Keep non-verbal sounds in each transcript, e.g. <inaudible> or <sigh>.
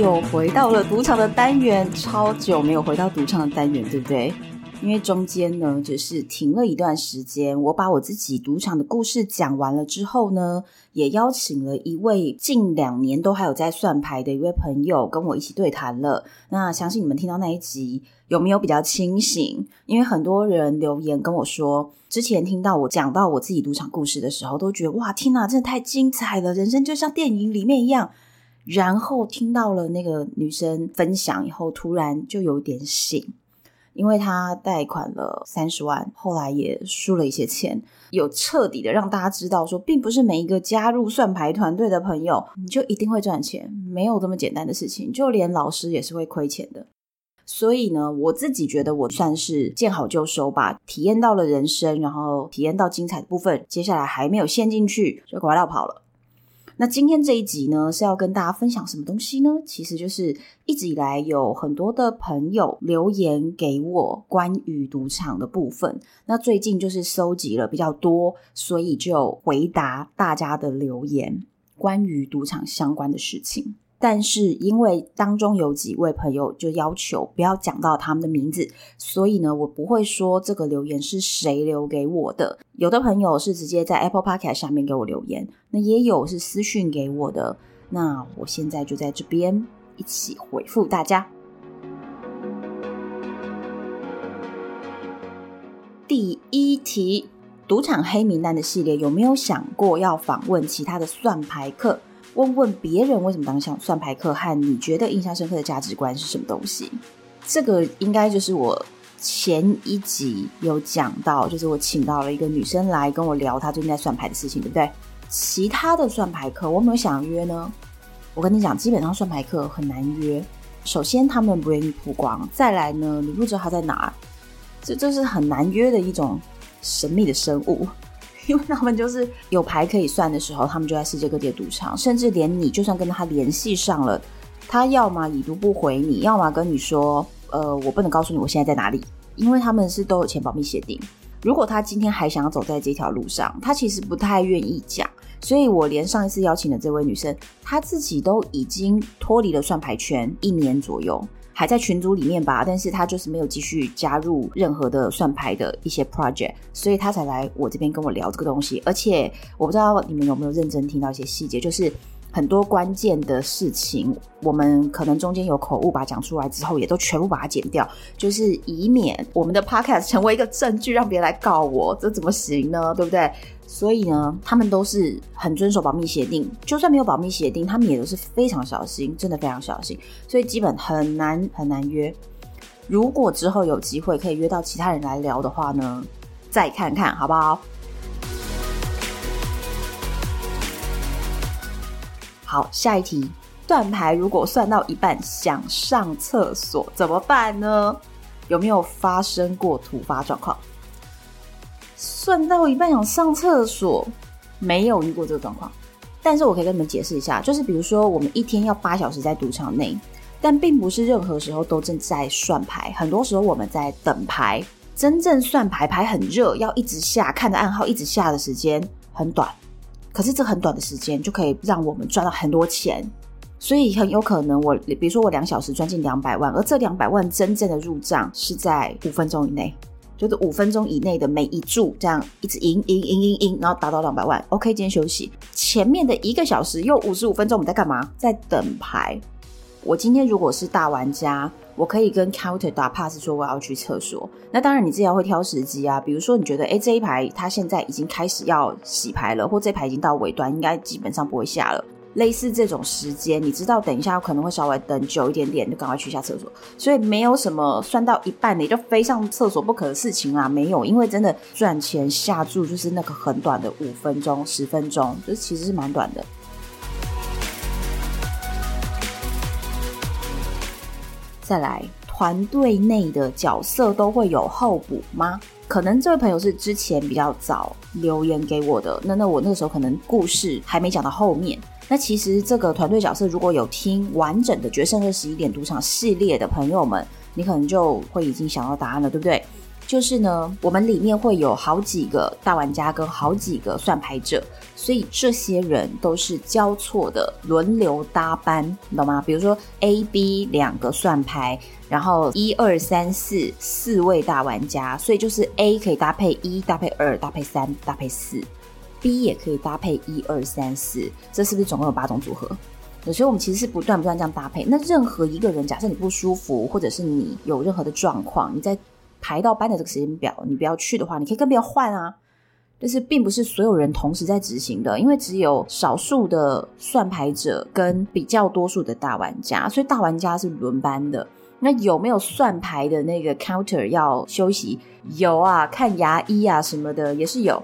又回到了赌场的单元，超久没有回到赌场的单元，对不对？因为中间呢，就是停了一段时间。我把我自己赌场的故事讲完了之后呢，也邀请了一位近两年都还有在算牌的一位朋友跟我一起对谈了。那相信你们听到那一集有没有比较清醒？因为很多人留言跟我说，之前听到我讲到我自己赌场故事的时候，都觉得哇，天哪，真的太精彩了，人生就像电影里面一样。然后听到了那个女生分享以后，突然就有点醒，因为她贷款了三十万，后来也输了一些钱，有彻底的让大家知道说，并不是每一个加入算牌团队的朋友，你就一定会赚钱，没有这么简单的事情，就连老师也是会亏钱的。所以呢，我自己觉得我算是见好就收吧，体验到了人生，然后体验到精彩的部分，接下来还没有陷进去，就赶快跑了。那今天这一集呢，是要跟大家分享什么东西呢？其实就是一直以来有很多的朋友留言给我关于赌场的部分。那最近就是收集了比较多，所以就回答大家的留言，关于赌场相关的事情。但是因为当中有几位朋友就要求不要讲到他们的名字，所以呢，我不会说这个留言是谁留给我的。有的朋友是直接在 Apple Podcast 下面给我留言，那也有是私讯给我的。那我现在就在这边一起回复大家。第一题，赌场黑名单的系列有没有想过要访问其他的算牌客？问问别人为什么当上算牌客，和你觉得印象深刻的价值观是什么东西？这个应该就是我前一集有讲到，就是我请到了一个女生来跟我聊她最近在算牌的事情，对不对？其他的算牌客我有没有想约呢？我跟你讲，基本上算牌客很难约。首先他们不愿意曝光，再来呢，你不知道他在哪，这这是很难约的一种神秘的生物。因为他们就是有牌可以算的时候，他们就在世界各地赌场，甚至连你就算跟他联系上了，他要么已读不回你，要么跟你说，呃，我不能告诉你我现在在哪里，因为他们是都有签保密协定。如果他今天还想要走在这条路上，他其实不太愿意讲。所以我连上一次邀请的这位女生，她自己都已经脱离了算牌圈一年左右。还在群组里面吧，但是他就是没有继续加入任何的算牌的一些 project，所以他才来我这边跟我聊这个东西。而且我不知道你们有没有认真听到一些细节，就是很多关键的事情，我们可能中间有口误把它讲出来之后，也都全部把它剪掉，就是以免我们的 podcast 成为一个证据，让别人来告我，这怎么行呢？对不对？所以呢，他们都是很遵守保密协定，就算没有保密协定，他们也都是非常小心，真的非常小心，所以基本很难很难约。如果之后有机会可以约到其他人来聊的话呢，再看看好不好？好，下一题，算牌如果算到一半想上厕所怎么办呢？有没有发生过突发状况？算到一半想上厕所，没有遇过这个状况，但是我可以跟你们解释一下，就是比如说我们一天要八小时在赌场内，但并不是任何时候都正在算牌，很多时候我们在等牌，真正算牌牌很热，要一直下，看着暗号一直下的时间很短，可是这很短的时间就可以让我们赚到很多钱，所以很有可能我比如说我两小时赚进两百万，而这两百万真正的入账是在五分钟以内。就是五分钟以内的每一注，这样一直赢赢赢赢赢，然后达到两百万。OK，今天休息。前面的一个小时又五十五分钟，我们在干嘛？在等牌。我今天如果是大玩家，我可以跟 counter 打 pass 说我要去厕所。那当然你自己要会挑时机啊，比如说你觉得诶这一排他现在已经开始要洗牌了，或这一排已经到尾端，应该基本上不会下了。类似这种时间，你知道等一下可能会稍微等久一点点，就赶快去一下厕所。所以没有什么算到一半你就飞上厕所不可的事情啊，没有，因为真的赚钱下注就是那个很短的五分钟、十分钟，就其实是蛮短的。再来，团队内的角色都会有候补吗？可能这位朋友是之前比较早留言给我的，那那我那个时候可能故事还没讲到后面。那其实这个团队角色如果有听完整的《决胜二十一点赌场》系列的朋友们，你可能就会已经想到答案了，对不对？就是呢，我们里面会有好几个大玩家跟好几个算牌者，所以这些人都是交错的轮流搭班，你懂吗？比如说 A、B 两个算牌，然后一二三四四位大玩家，所以就是 A 可以搭配一，搭配二，搭配三，搭配四。B 也可以搭配一二三四，这是不是总共有八种组合？所以我们其实是不断不断这样搭配。那任何一个人，假设你不舒服，或者是你有任何的状况，你在排到班的这个时间表，你不要去的话，你可以跟别人换啊。但是并不是所有人同时在执行的，因为只有少数的算牌者跟比较多数的大玩家，所以大玩家是轮班的。那有没有算牌的那个 counter 要休息？有啊，看牙医啊什么的也是有。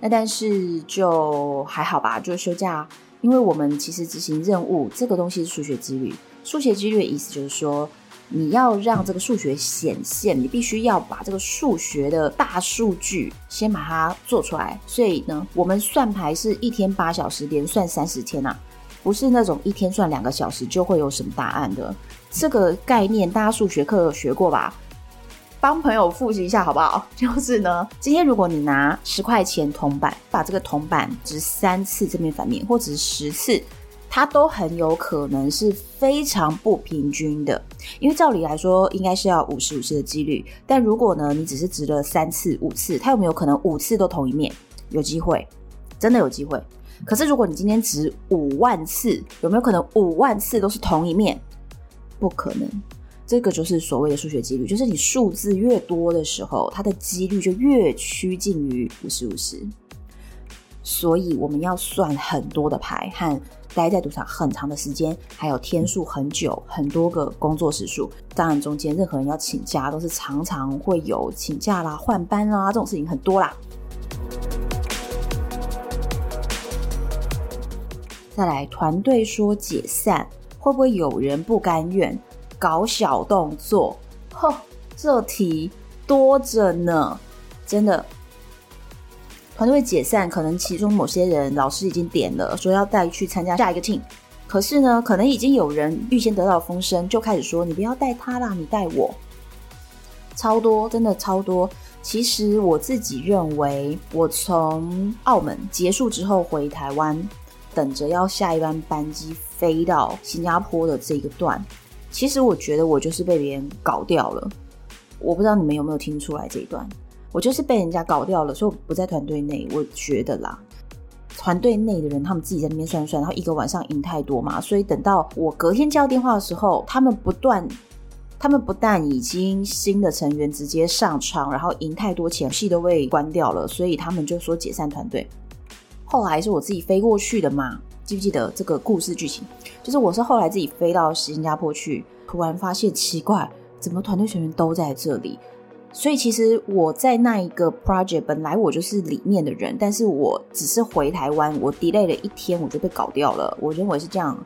那但是就还好吧，就休假，因为我们其实执行任务这个东西是数学几率。数学几率的意思就是说，你要让这个数学显现，你必须要把这个数学的大数据先把它做出来。所以呢，我们算牌是一天八小时，连算三十天啊，不是那种一天算两个小时就会有什么答案的。这个概念大家数学课有学过吧？帮朋友复习一下好不好？<laughs> 就是呢，今天如果你拿十块钱铜板，把这个铜板值三次正面反面，或者是十次，它都很有可能是非常不平均的。因为照理来说，应该是要五十五十的几率。但如果呢，你只是值了三次、五次，它有没有可能五次都同一面？有机会，真的有机会。可是如果你今天值五万次，有没有可能五万次都是同一面？不可能。这个就是所谓的数学几率，就是你数字越多的时候，它的几率就越趋近于五十五十。所以我们要算很多的牌和待在赌场很长的时间，还有天数很久，很多个工作时数。当然中间任何人要请假，都是常常会有请假啦、换班啦这种事情很多啦。再来，团队说解散，会不会有人不甘愿？搞小动作，吼，这题多着呢，真的。团队解散，可能其中某些人老师已经点了，说要带去参加下一个 team，可是呢，可能已经有人预先得到风声，就开始说你不要带他啦，你带我。超多，真的超多。其实我自己认为，我从澳门结束之后回台湾，等着要下一班班机飞到新加坡的这个段。其实我觉得我就是被别人搞掉了，我不知道你们有没有听出来这一段，我就是被人家搞掉了，所以我不在团队内。我觉得啦，团队内的人他们自己在那边算算，然后一个晚上赢太多嘛，所以等到我隔天接到电话的时候，他们不断，他们不但已经新的成员直接上场，然后赢太多钱，戏都被关掉了，所以他们就说解散团队。后来是我自己飞过去的嘛。记不记得这个故事剧情？就是我是后来自己飞到新加坡去，突然发现奇怪，怎么团队成员都在这里？所以其实我在那一个 project 本来我就是里面的人，但是我只是回台湾，我 delay 了一天，我就被搞掉了。我认为是这样。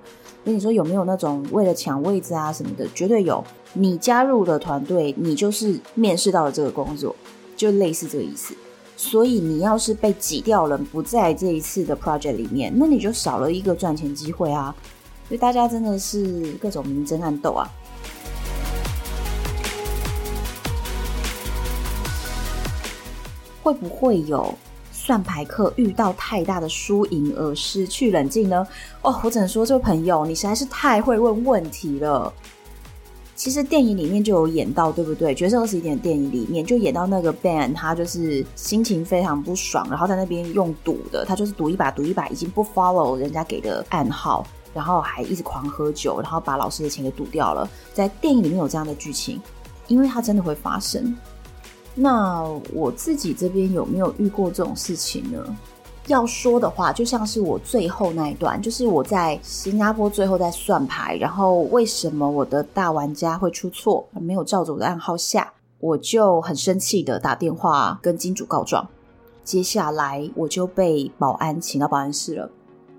跟你说有没有那种为了抢位置啊什么的？绝对有。你加入了团队，你就是面试到了这个工作，就类似这个意思。所以你要是被挤掉了，不在这一次的 project 里面，那你就少了一个赚钱机会啊！所以大家真的是各种明争暗斗啊！会不会有算牌客遇到太大的输赢而失去冷静呢？哦，我只能说，这位朋友，你实在是太会问问题了。其实电影里面就有演到，对不对？角色二十一点电影里面就演到那个 Ben，他就是心情非常不爽，然后在那边用赌的，他就是赌一把赌一把，已经不 follow 人家给的暗号，然后还一直狂喝酒，然后把老师的钱给赌掉了。在电影里面有这样的剧情，因为它真的会发生。那我自己这边有没有遇过这种事情呢？要说的话，就像是我最后那一段，就是我在新加坡最后在算牌，然后为什么我的大玩家会出错，没有照着我的暗号下，我就很生气的打电话跟金主告状。接下来我就被保安请到保安室了。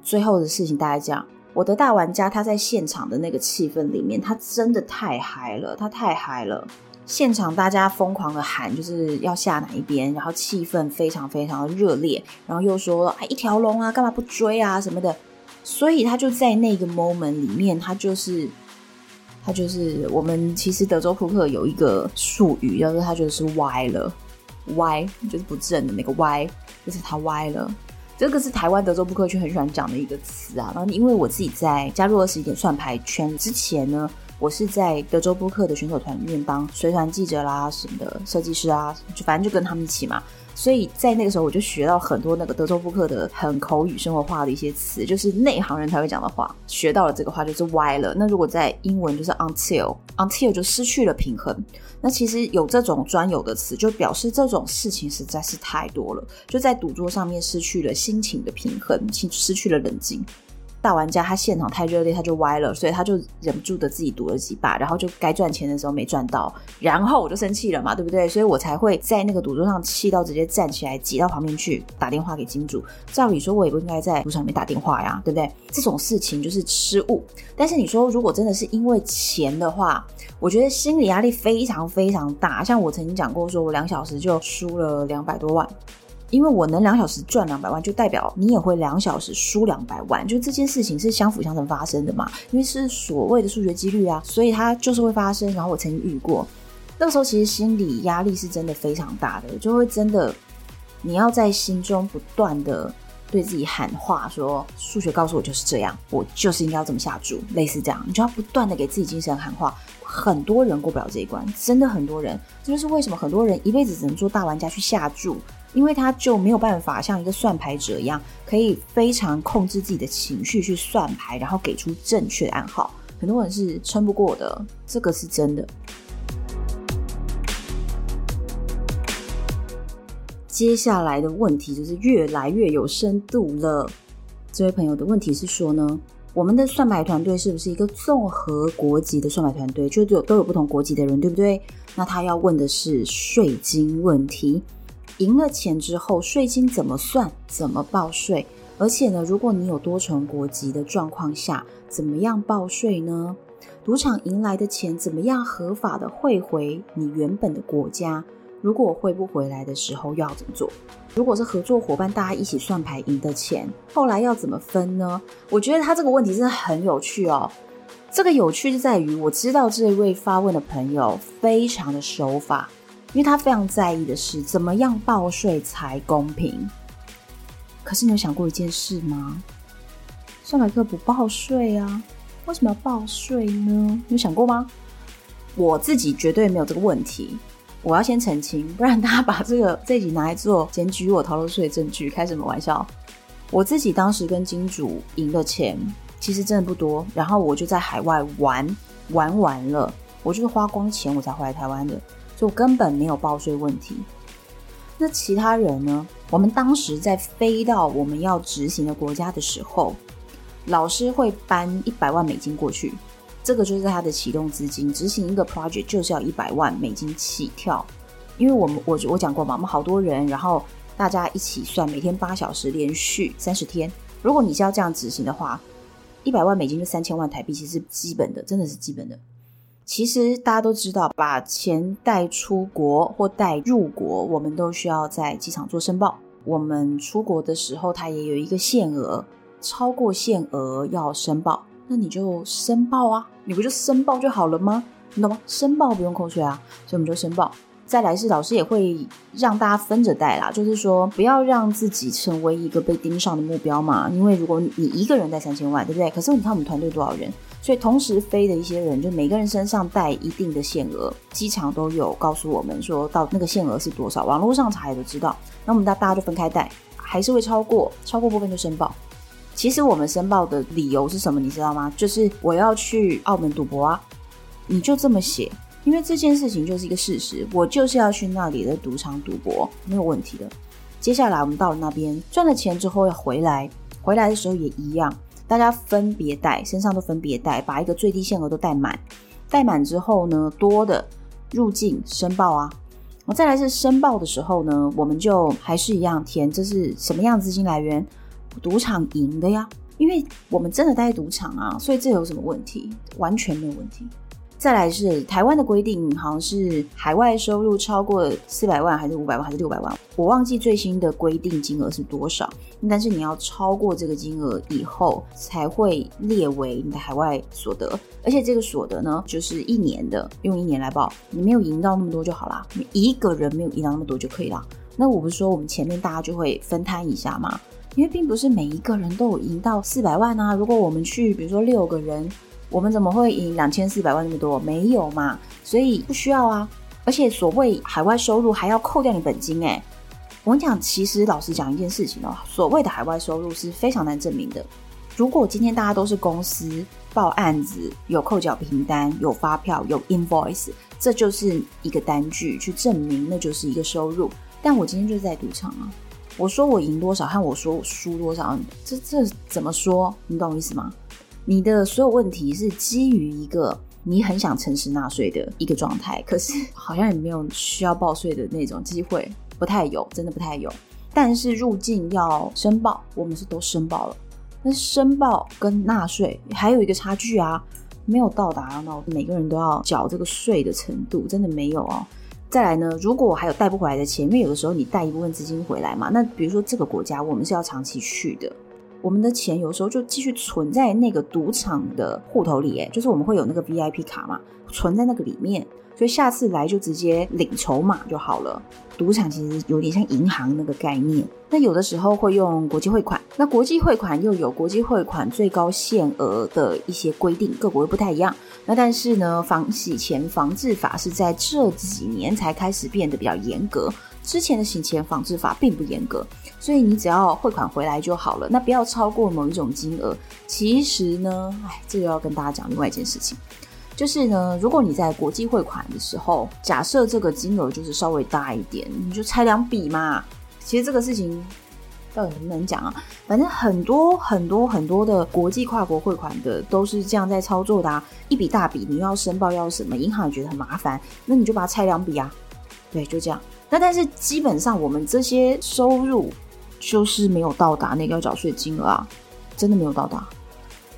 最后的事情大概这样，我的大玩家他在现场的那个气氛里面，他真的太嗨了，他太嗨了。现场大家疯狂的喊，就是要下哪一边，然后气氛非常非常的热烈，然后又说哎一条龙啊，干嘛不追啊什么的，所以他就在那个 moment 里面，他就是他就是我们其实德州扑克有一个术语，叫做他就是歪了，歪就是不正的那个歪，就是他歪了。这个是台湾德州扑克圈很喜欢讲的一个词啊。然后因为我自己在加入二十一点算牌圈之前呢。我是在德州扑克的选手团里面当随团记者啦，什么的设计师啊，就反正就跟他们一起嘛。所以在那个时候，我就学到很多那个德州扑克的很口语、生活化的一些词，就是内行人才会讲的话。学到了这个话就是歪了。那如果在英文就是 until，until 就失去了平衡。那其实有这种专有的词，就表示这种事情实在是太多了，就在赌桌上面失去了心情的平衡，失去了冷静。大玩家他现场太热烈，他就歪了，所以他就忍不住的自己赌了几把，然后就该赚钱的时候没赚到，然后我就生气了嘛，对不对？所以我才会在那个赌桌上气到直接站起来挤到旁边去打电话给金主。照理说，我也不应该在赌场里面打电话呀，对不对？这种事情就是失误。但是你说，如果真的是因为钱的话，我觉得心理压力非常非常大。像我曾经讲过，说我两小时就输了两百多万。因为我能两小时赚两百万，就代表你也会两小时输两百万，就这件事情是相辅相成发生的嘛？因为是所谓的数学几率啊，所以它就是会发生。然后我曾经遇过，那时候其实心理压力是真的非常大的，就会真的你要在心中不断的对自己喊话，说数学告诉我就是这样，我就是应该要这么下注，类似这样，你就要不断的给自己精神喊话。很多人过不了这一关，真的很多人，这就是为什么很多人一辈子只能做大玩家去下注。因为他就没有办法像一个算牌者一样，可以非常控制自己的情绪去算牌，然后给出正确的暗号。很多人是撑不过的，这个是真的。接下来的问题就是越来越有深度了。这位朋友的问题是说呢，我们的算牌团队是不是一个综合国籍的算牌团队？就有都有不同国籍的人，对不对？那他要问的是税金问题。赢了钱之后，税金怎么算？怎么报税？而且呢，如果你有多重国籍的状况下，怎么样报税呢？赌场赢来的钱怎么样合法的汇回你原本的国家？如果汇不回来的时候，要怎么做？如果是合作伙伴，大家一起算牌赢的钱，后来要怎么分呢？我觉得他这个问题真的很有趣哦。这个有趣就在于，我知道这位发问的朋友非常的守法。因为他非常在意的是怎么样报税才公平。可是你有想过一件事吗？算牌客不报税啊，为什么要报税呢？你有想过吗？我自己绝对没有这个问题。我要先澄清，不然大家把这个 <laughs> 这一集拿来做检举我逃漏税的证据，开什么玩笑？我自己当时跟金主赢的钱其实真的不多，然后我就在海外玩玩完了，我就是花光钱我才回来台湾的。就根本没有报税问题。那其他人呢？我们当时在飞到我们要执行的国家的时候，老师会搬一百万美金过去，这个就是他的启动资金。执行一个 project 就是要一百万美金起跳。因为我们我我讲过嘛，我们好多人，然后大家一起算，每天八小时，连续三十天。如果你是要这样执行的话，一百万美金就三千万台币，其实是基本的，真的是基本的。其实大家都知道，把钱带出国或带入国，我们都需要在机场做申报。我们出国的时候，它也有一个限额，超过限额要申报。那你就申报啊，你不就申报就好了吗？你懂吗？申报不用扣税啊，所以我们就申报。再来是老师也会让大家分着带啦，就是说不要让自己成为一个被盯上的目标嘛。因为如果你一个人带三千万，对不对？可是你看我们团队多少人？所以同时飞的一些人，就每个人身上带一定的限额，机场都有告诉我们说到那个限额是多少，网络上查也都知道。那我们大大家就分开带，还是会超过，超过部分就申报。其实我们申报的理由是什么？你知道吗？就是我要去澳门赌博啊，你就这么写，因为这件事情就是一个事实，我就是要去那里的赌场赌博，没有问题的。接下来我们到了那边赚了钱之后要回来，回来的时候也一样，大家分别带，身上都分别带，把一个最低限额都带满，带满之后呢，多的入境申报啊。我再来是申报的时候呢，我们就还是一样填，这是什么样资金来源？赌场赢的呀，因为我们真的待赌场啊，所以这有什么问题？完全没有问题。再来是台湾的规定，好像是海外收入超过四百万，还是五百万，还是六百万？我忘记最新的规定金额是多少。但是你要超过这个金额以后，才会列为你的海外所得。而且这个所得呢，就是一年的，用一年来报。你没有赢到那么多就好啦，你一个人没有赢到那么多就可以了。那我不是说我们前面大家就会分摊一下吗？因为并不是每一个人都有赢到四百万啊。如果我们去，比如说六个人。我们怎么会赢两千四百万那么多？没有嘛，所以不需要啊。而且所谓海外收入还要扣掉你本金诶。我跟你讲，其实老实讲一件事情哦，所谓的海外收入是非常难证明的。如果今天大家都是公司报案子，有扣缴凭单、有发票、有 invoice，这就是一个单据去证明那就是一个收入。但我今天就是在赌场啊，我说我赢多少和我说我输多少，这这怎么说？你懂我意思吗？你的所有问题是基于一个你很想诚实纳税的一个状态，可是 <laughs> 好像也没有需要报税的那种机会，不太有，真的不太有。但是入境要申报，我们是都申报了。那申报跟纳税还有一个差距啊，没有到达到每个人都要缴这个税的程度，真的没有哦。再来呢，如果我还有带不回来的钱，因为有的时候你带一部分资金回来嘛，那比如说这个国家我们是要长期去的。我们的钱有时候就继续存在那个赌场的户头里，哎，就是我们会有那个 VIP 卡嘛，存在那个里面，所以下次来就直接领筹码就好了。赌场其实有点像银行那个概念，那有的时候会用国际汇款，那国际汇款又有国际汇款最高限额的一些规定，各国又不太一样。那但是呢，防洗钱防治法是在这几年才开始变得比较严格。之前的洗钱防治法并不严格，所以你只要汇款回来就好了，那不要超过某一种金额。其实呢，哎，这个要跟大家讲另外一件事情，就是呢，如果你在国际汇款的时候，假设这个金额就是稍微大一点，你就拆两笔嘛。其实这个事情到底能不能讲啊？反正很多很多很多的国际跨国汇款的都是这样在操作的啊。一笔大笔，你又要申报要什么，银行也觉得很麻烦，那你就把它拆两笔啊。对，就这样。那但是基本上我们这些收入就是没有到达那个要缴税金额啊，真的没有到达。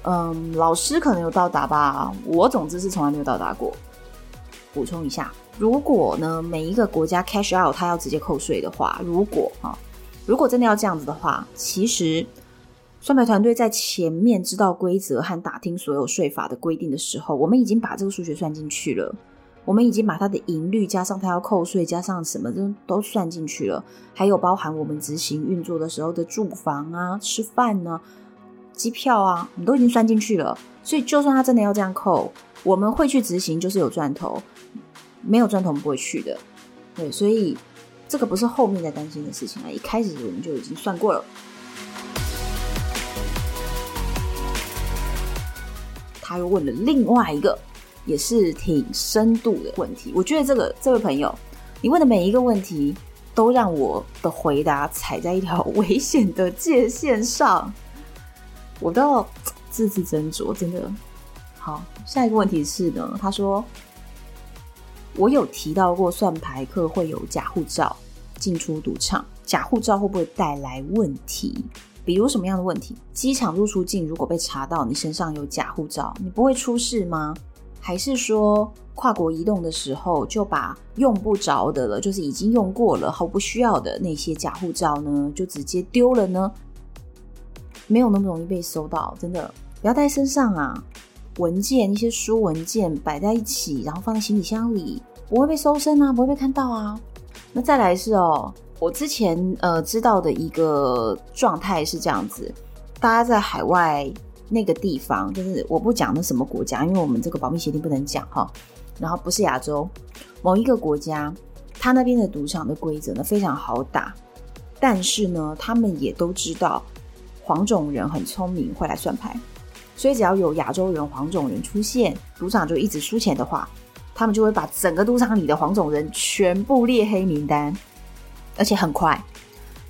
嗯，老师可能有到达吧，我总之是从来没有到达过。补充一下，如果呢每一个国家 cash out 它要直接扣税的话，如果啊，如果真的要这样子的话，其实算牌团队在前面知道规则和打听所有税法的规定的时候，我们已经把这个数学算进去了。我们已经把它的盈率加上它要扣税，加上什么都都算进去了，还有包含我们执行运作的时候的住房啊、吃饭呢、啊、机票啊，我们都已经算进去了。所以就算他真的要这样扣，我们会去执行，就是有赚头；没有赚头，我们不会去的。对，所以这个不是后面在担心的事情啊，一开始我们就已经算过了。他又问了另外一个。也是挺深度的问题，我觉得这个这位朋友，你问的每一个问题都让我的回答踩在一条危险的界限上，我都要字字斟酌，真的。好，下一个问题是呢，他说我有提到过算牌客会有假护照进出赌场，假护照会不会带来问题？比如什么样的问题？机场入出境如果被查到你身上有假护照，你不会出事吗？还是说跨国移动的时候就把用不着的了，就是已经用过了、毫不需要的那些假护照呢，就直接丢了呢？没有那么容易被搜到，真的不要带身上啊！文件一些书文件摆在一起，然后放在行李箱里，不会被搜身啊，不会被看到啊。那再来是哦，我之前呃知道的一个状态是这样子，大家在海外。那个地方就是我不讲那什么国家，因为我们这个保密协定不能讲哈。然后不是亚洲某一个国家，他那边的赌场的规则呢非常好打，但是呢他们也都知道黄种人很聪明，会来算牌，所以只要有亚洲人、黄种人出现，赌场就一直输钱的话，他们就会把整个赌场里的黄种人全部列黑名单，而且很快，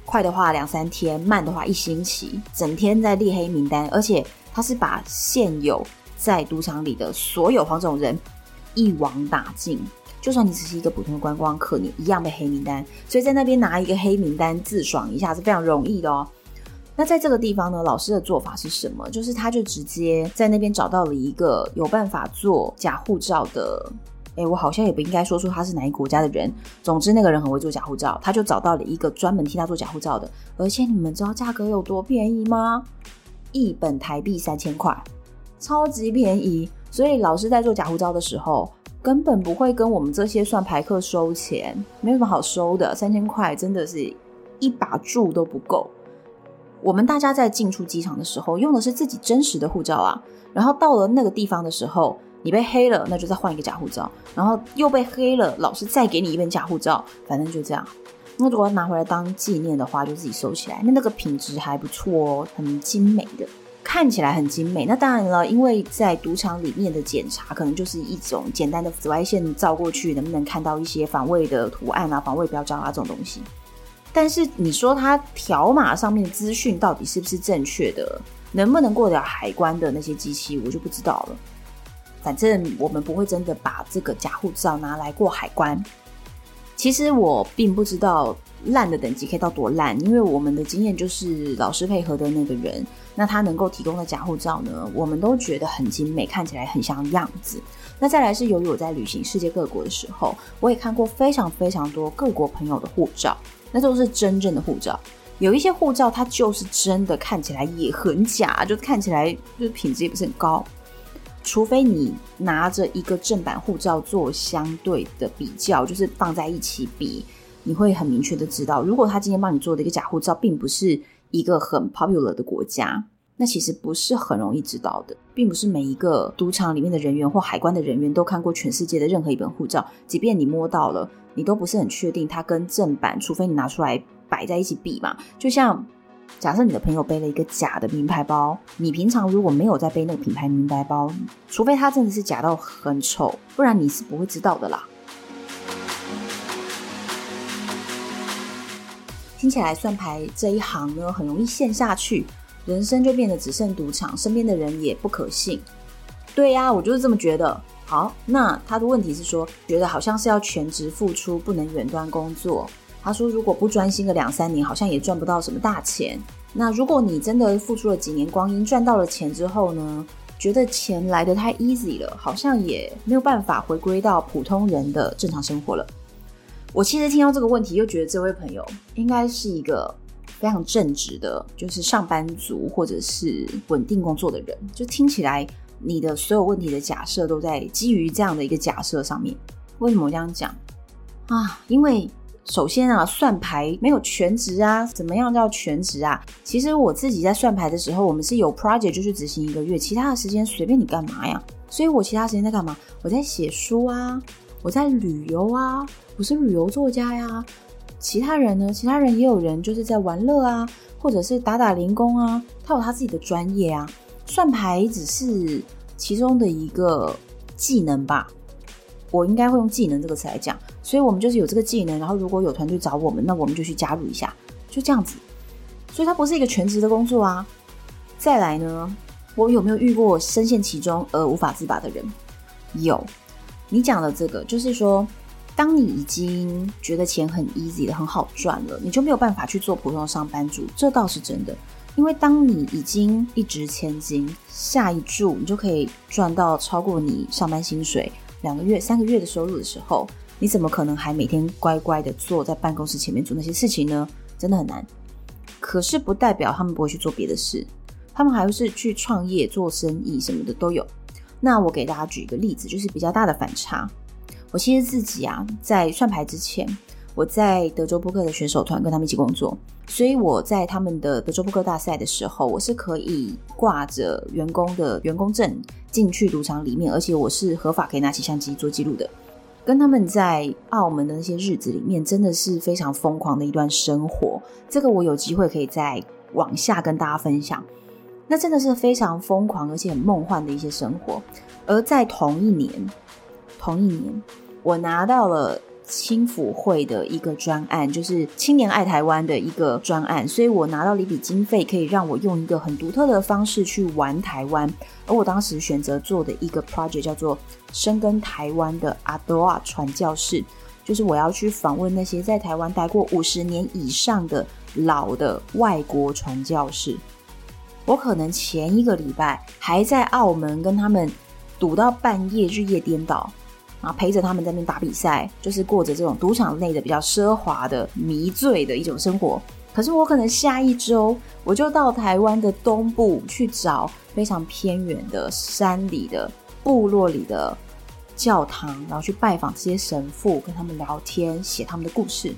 快的话两三天，慢的话一星期，整天在列黑名单，而且他是把现有在赌场里的所有黄种人一网打尽。就算你只是一个普通的观光客，你一样被黑名单。所以在那边拿一个黑名单自爽一下是非常容易的哦。那在这个地方呢，老师的做法是什么？就是他就直接在那边找到了一个有办法做假护照的。诶，我好像也不应该说出他是哪一国家的人。总之，那个人很会做假护照，他就找到了一个专门替他做假护照的。而且你们知道价格有多便宜吗？一本台币三千块，超级便宜。所以老师在做假护照的时候，根本不会跟我们这些算牌客收钱，没什么好收的。三千块真的是一把住都不够。我们大家在进出机场的时候用的是自己真实的护照啊，然后到了那个地方的时候，你被黑了，那就再换一个假护照，然后又被黑了，老师再给你一本假护照，反正就这样。那如果拿回来当纪念的话，就自己收起来。那那个品质还不错哦，很精美的。看起来很精美，那当然了，因为在赌场里面的检查可能就是一种简单的紫外线照过去，能不能看到一些防伪的图案啊、防伪标章啊这种东西。但是你说它条码上面的资讯到底是不是正确的，能不能过得了海关的那些机器，我就不知道了。反正我们不会真的把这个假护照拿来过海关。其实我并不知道。烂的等级可以到多烂？因为我们的经验就是老师配合的那个人，那他能够提供的假护照呢，我们都觉得很精美，看起来很像样子。那再来是由于我在旅行世界各国的时候，我也看过非常非常多各国朋友的护照，那都是真正的护照。有一些护照它就是真的看起来也很假，就看起来就是品质也不是很高。除非你拿着一个正版护照做相对的比较，就是放在一起比。你会很明确的知道，如果他今天帮你做的一个假护照，并不是一个很 popular 的国家，那其实不是很容易知道的，并不是每一个赌场里面的人员或海关的人员都看过全世界的任何一本护照，即便你摸到了，你都不是很确定它跟正版，除非你拿出来摆在一起比嘛。就像假设你的朋友背了一个假的名牌包，你平常如果没有在背那个品牌名牌包，除非它真的是假到很丑，不然你是不会知道的啦。听起来算牌这一行呢，很容易陷下去，人生就变得只剩赌场，身边的人也不可信。对呀，我就是这么觉得。好，那他的问题是说，觉得好像是要全职付出，不能远端工作。他说，如果不专心个两三年，好像也赚不到什么大钱。那如果你真的付出了几年光阴，赚到了钱之后呢，觉得钱来得太 easy 了，好像也没有办法回归到普通人的正常生活了。我其实听到这个问题，又觉得这位朋友应该是一个非常正直的，就是上班族或者是稳定工作的人。就听起来，你的所有问题的假设都在基于这样的一个假设上面。为什么我这样讲啊？因为首先啊，算牌没有全职啊，怎么样叫全职啊？其实我自己在算牌的时候，我们是有 project 就去执行一个月，其他的时间随便你干嘛呀。所以我其他时间在干嘛？我在写书啊，我在旅游啊。我是旅游作家呀，其他人呢？其他人也有人就是在玩乐啊，或者是打打零工啊，他有他自己的专业啊。算牌只是其中的一个技能吧，我应该会用技能这个词来讲。所以我们就是有这个技能，然后如果有团队找我们，那我们就去加入一下，就这样子。所以它不是一个全职的工作啊。再来呢，我有没有遇过深陷其中而无法自拔的人？有。你讲的这个就是说。当你已经觉得钱很 easy 了，很好赚了，你就没有办法去做普通的上班族，这倒是真的。因为当你已经一掷千金，下一注你就可以赚到超过你上班薪水两个月、三个月的收入的时候，你怎么可能还每天乖乖的坐在办公室前面做那些事情呢？真的很难。可是不代表他们不会去做别的事，他们还会是去创业、做生意什么的都有。那我给大家举一个例子，就是比较大的反差。我其实自己啊，在算牌之前，我在德州扑克的选手团跟他们一起工作，所以我在他们的德州扑克大赛的时候，我是可以挂着员工的员工证进去赌场里面，而且我是合法可以拿起相机做记录的。跟他们在澳门的那些日子里面，真的是非常疯狂的一段生活。这个我有机会可以再往下跟大家分享。那真的是非常疯狂而且很梦幻的一些生活。而在同一年，同一年，我拿到了。青辅会的一个专案，就是青年爱台湾的一个专案，所以我拿到了一笔经费，可以让我用一个很独特的方式去玩台湾。而我当时选择做的一个 project 叫做“深耕台湾的阿多亚传教士”，就是我要去访问那些在台湾待过五十年以上的老的外国传教士。我可能前一个礼拜还在澳门跟他们赌到半夜，日夜颠倒。然后陪着他们在那边打比赛，就是过着这种赌场内的比较奢华的迷醉的一种生活。可是我可能下一周我就到台湾的东部去找非常偏远的山里的部落里的教堂，然后去拜访这些神父，跟他们聊天，写他们的故事。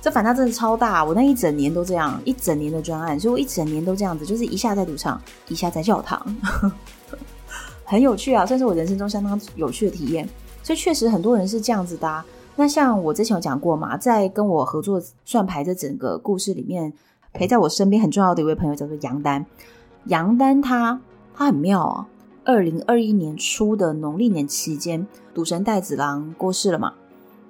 这反差真的超大，我那一整年都这样，一整年的专案，所以我一整年都这样子，就是一下在赌场，一下在教堂，<laughs> 很有趣啊，算是我人生中相当有趣的体验。所以确实很多人是这样子的啊。那像我之前有讲过嘛，在跟我合作算牌的整个故事里面，陪在我身边很重要的一位朋友叫做杨丹。杨丹他他很妙啊。二零二一年初的农历年期间，赌神戴子郎过世了嘛。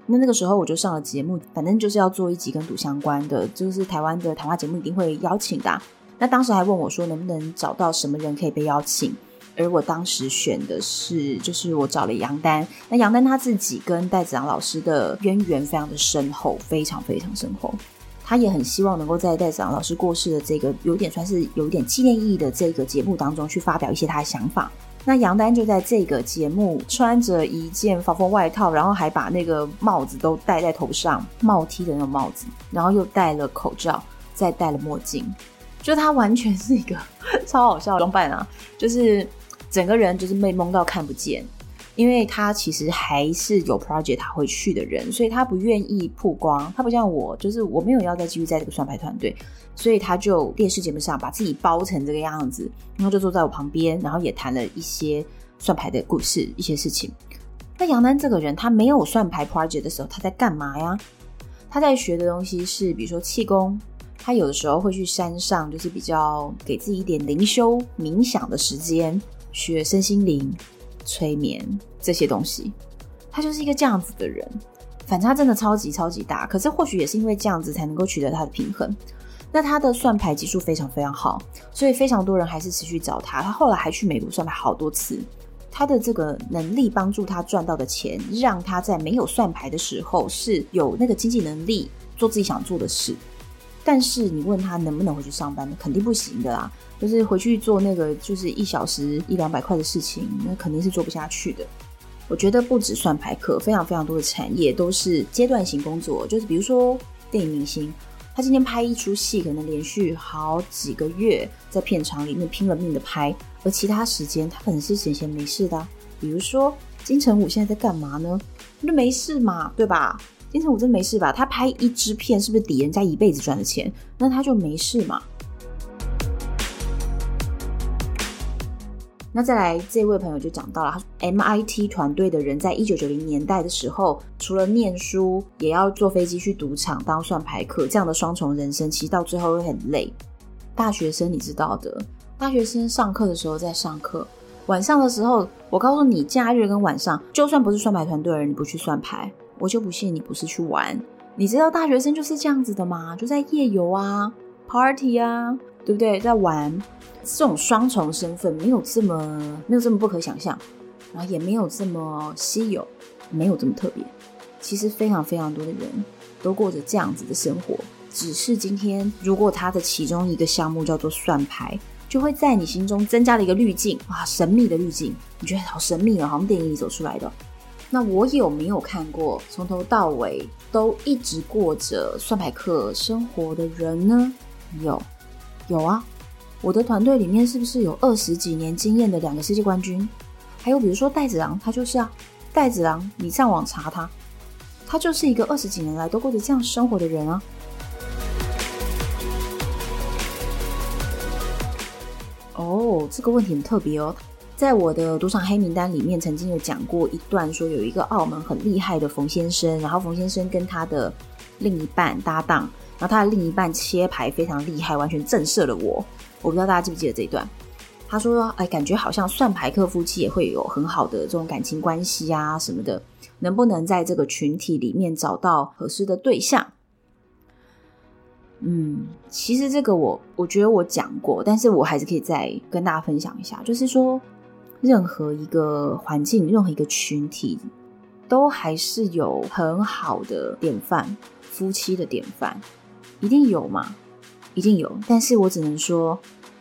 那那个时候我就上了节目，反正就是要做一集跟赌相关的，就是台湾的谈话节目一定会邀请的。那当时还问我说，能不能找到什么人可以被邀请？而我当时选的是，就是我找了杨丹。那杨丹他自己跟戴子昂老师的渊源非常的深厚，非常非常深厚。他也很希望能够在戴子昂老师过世的这个有点算是有点纪念意义的这个节目当中去发表一些他的想法。那杨丹就在这个节目穿着一件防风外套，然后还把那个帽子都戴在头上，帽 T 的那种帽子，然后又戴了口罩，再戴了墨镜，就他完全是一个 <laughs> 超好笑的装扮啊，就是。整个人就是被蒙到看不见，因为他其实还是有 project 他会去的人，所以他不愿意曝光。他不像我，就是我没有要再继续在这个算牌团队，所以他就电视节目上把自己包成这个样子，然后就坐在我旁边，然后也谈了一些算牌的故事、一些事情。那杨丹这个人，他没有算牌 project 的时候，他在干嘛呀？他在学的东西是，比如说气功，他有的时候会去山上，就是比较给自己一点灵修冥想的时间。学身心灵、催眠这些东西，他就是一个这样子的人，反差真的超级超级大。可是或许也是因为这样子，才能够取得他的平衡。那他的算牌技术非常非常好，所以非常多人还是持续找他。他后来还去美国算牌好多次。他的这个能力帮助他赚到的钱，让他在没有算牌的时候是有那个经济能力做自己想做的事。但是你问他能不能回去上班，肯定不行的啦。就是回去做那个就是一小时一两百块的事情，那肯定是做不下去的。我觉得不止算牌客，非常非常多的产业都是阶段型工作。就是比如说电影明星，他今天拍一出戏，可能连续好几个月在片场里面拼了命的拍，而其他时间他可能是闲闲没事的。比如说金城武现在在干嘛呢？那没事嘛，对吧？金城武真没事吧？他拍一支片是不是抵人家一辈子赚的钱？那他就没事嘛。那再来，这位朋友就讲到了，MIT 团队的人在一九九零年代的时候，除了念书，也要坐飞机去赌场当算牌客，这样的双重人生，其实到最后会很累。大学生你知道的，大学生上课的时候在上课，晚上的时候，我告诉你，假日跟晚上，就算不是算牌团队的人，你不去算牌，我就不信你不是去玩。你知道大学生就是这样子的吗？就在夜游啊，party 啊，对不对？在玩。这种双重身份没有这么没有这么不可想象，然后也没有这么稀有，没有这么特别。其实非常非常多的人都过着这样子的生活，只是今天如果他的其中一个项目叫做算牌，就会在你心中增加了一个滤镜，哇，神秘的滤镜，你觉得好神秘哦，好像电影里走出来的。那我有没有看过从头到尾都一直过着算牌客生活的人呢？有，有啊。我的团队里面是不是有二十几年经验的两个世界冠军？还有比如说戴子郎，他就是啊，戴子郎，你上网查他，他就是一个二十几年来都过着这样生活的人啊。哦，这个问题很特别哦，在我的赌场黑名单里面曾经有讲过一段，说有一个澳门很厉害的冯先生，然后冯先生跟他的另一半搭档。然后他的另一半切牌非常厉害，完全震慑了我。我不知道大家记不记得这一段。他说：“哎，感觉好像算牌客夫妻也会有很好的这种感情关系啊什么的，能不能在这个群体里面找到合适的对象？”嗯，其实这个我我觉得我讲过，但是我还是可以再跟大家分享一下，就是说，任何一个环境，任何一个群体，都还是有很好的典范，夫妻的典范，一定有嘛，一定有。但是我只能说，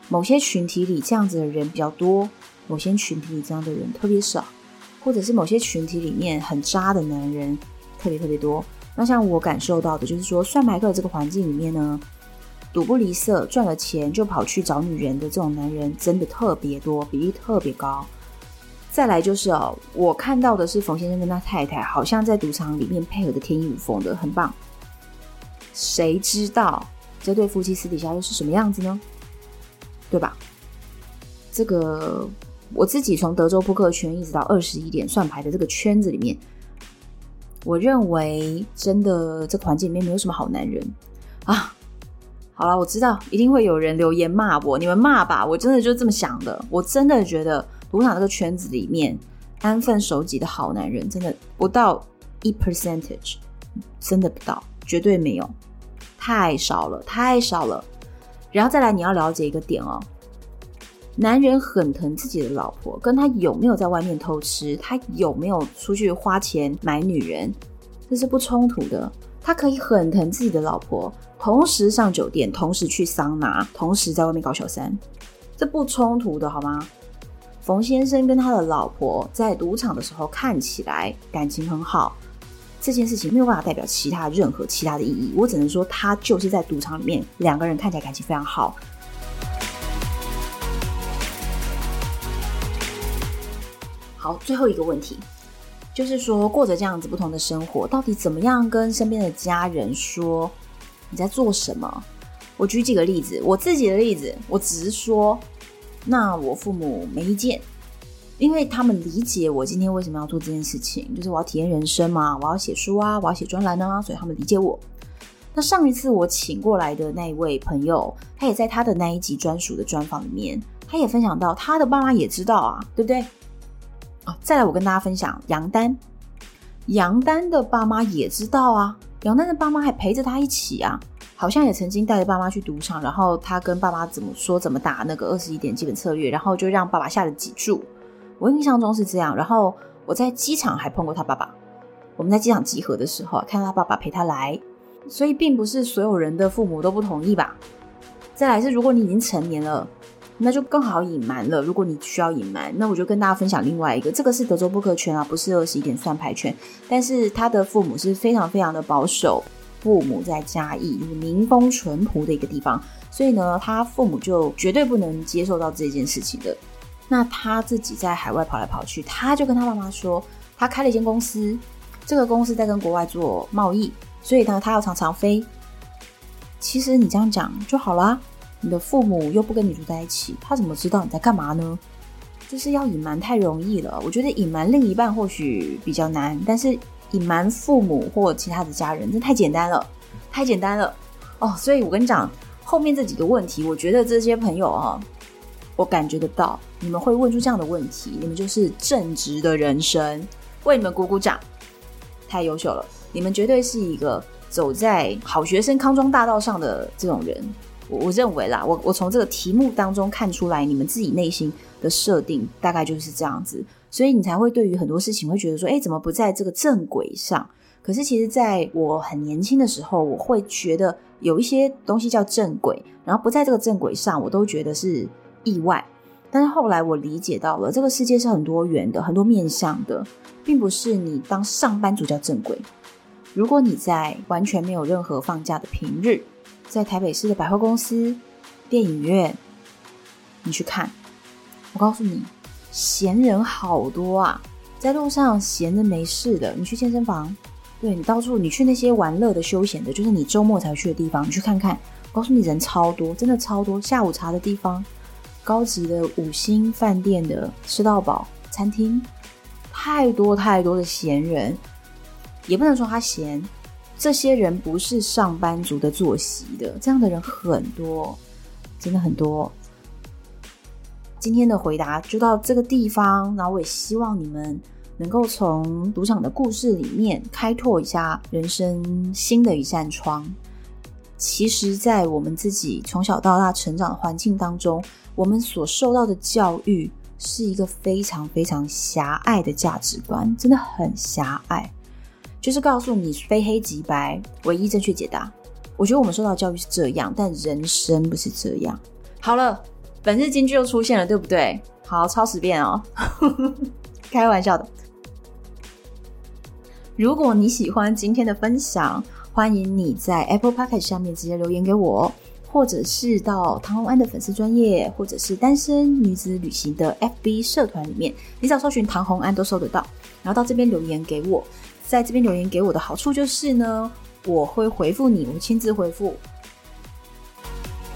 某些群体里这样子的人比较多，某些群体里这样的人特别少，或者是某些群体里面很渣的男人特别特别多。那像我感受到的，就是说，算牌客这个环境里面呢，赌不离色，赚了钱就跑去找女人的这种男人，真的特别多，比例特别高。再来就是哦，我看到的是冯先生跟他太太，好像在赌场里面配合的天衣无缝的，很棒。谁知道这对夫妻私底下又是什么样子呢？对吧？这个我自己从德州扑克圈一直到二十一点算牌的这个圈子里面。我认为真的这个环境里面没有什么好男人啊！好了，我知道一定会有人留言骂我，你们骂吧，我真的就这么想的。我真的觉得赌场这个圈子里面安分守己的好男人真的不到一 percentage，真的不到，绝对没有，太少了，太少了。然后再来，你要了解一个点哦。男人很疼自己的老婆，跟他有没有在外面偷吃，他有没有出去花钱买女人，这是不冲突的。他可以很疼自己的老婆，同时上酒店，同时去桑拿，同时在外面搞小三，这不冲突的好吗？冯先生跟他的老婆在赌场的时候看起来感情很好，这件事情没有办法代表其他任何其他的意义，我只能说他就是在赌场里面两个人看起来感情非常好。好，最后一个问题，就是说过着这样子不同的生活，到底怎么样跟身边的家人说你在做什么？我举几个例子，我自己的例子，我只是说，那我父母没意见，因为他们理解我今天为什么要做这件事情，就是我要体验人生嘛，我要写书啊，我要写专栏啊，所以他们理解我。那上一次我请过来的那一位朋友，他也在他的那一集专属的专访里面，他也分享到他的爸妈也知道啊，对不对？啊，再来，我跟大家分享杨丹，杨丹的爸妈也知道啊，杨丹的爸妈还陪着他一起啊，好像也曾经带着爸妈去赌场，然后他跟爸妈怎么说怎么打那个二十一点基本策略，然后就让爸爸下了几注，我印象中是这样。然后我在机场还碰过他爸爸，我们在机场集合的时候，看到他爸爸陪他来，所以并不是所有人的父母都不同意吧。再来是，如果你已经成年了。那就更好隐瞒了。如果你需要隐瞒，那我就跟大家分享另外一个，这个是德州扑克圈啊，不是二十一点算牌圈。但是他的父母是非常非常的保守，父母在嘉义，就是民风淳朴的一个地方，所以呢，他父母就绝对不能接受到这件事情的。那他自己在海外跑来跑去，他就跟他爸妈说，他开了一间公司，这个公司在跟国外做贸易，所以呢，他要常常飞。其实你这样讲就好啦。你的父母又不跟你住在一起，他怎么知道你在干嘛呢？就是要隐瞒太容易了。我觉得隐瞒另一半或许比较难，但是隐瞒父母或其他的家人，这太简单了，太简单了哦。所以我跟你讲，后面这几个问题，我觉得这些朋友啊，我感觉得到你们会问出这样的问题，你们就是正直的人生，为你们鼓鼓掌，太优秀了，你们绝对是一个走在好学生康庄大道上的这种人。我我认为啦，我我从这个题目当中看出来，你们自己内心的设定大概就是这样子，所以你才会对于很多事情会觉得说，哎，怎么不在这个正轨上？可是其实在我很年轻的时候，我会觉得有一些东西叫正轨，然后不在这个正轨上，我都觉得是意外。但是后来我理解到了，这个世界是很多元的，很多面向的，并不是你当上班族叫正轨。如果你在完全没有任何放假的平日，在台北市的百货公司、电影院，你去看，我告诉你，闲人好多啊，在路上闲着没事的，你去健身房，对，你到处，你去那些玩乐的、休闲的，就是你周末才去的地方，你去看看，我告诉你，人超多，真的超多。下午茶的地方，高级的五星饭店的吃到饱餐厅，太多太多的闲人，也不能说他闲。这些人不是上班族的作息的，这样的人很多，真的很多。今天的回答就到这个地方，然后我也希望你们能够从赌场的故事里面开拓一下人生新的一扇窗。其实，在我们自己从小到大成长的环境当中，我们所受到的教育是一个非常非常狭隘的价值观，真的很狭隘。就是告诉你非黑即白，唯一正确解答。我觉得我们受到教育是这样，但人生不是这样。好了，本日金句又出现了，对不对？好，抄十遍哦，<laughs> 开玩笑的。如果你喜欢今天的分享，欢迎你在 Apple Podcast 下面直接留言给我，或者是到唐红安的粉丝专页，或者是单身女子旅行的 FB 社团里面，你只要搜寻唐红安都搜得到，然后到这边留言给我。在这边留言给我的好处就是呢，我会回复你，我亲自回复。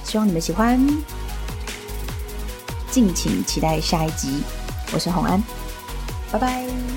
希望你们喜欢，敬请期待下一集。我是红安，拜拜。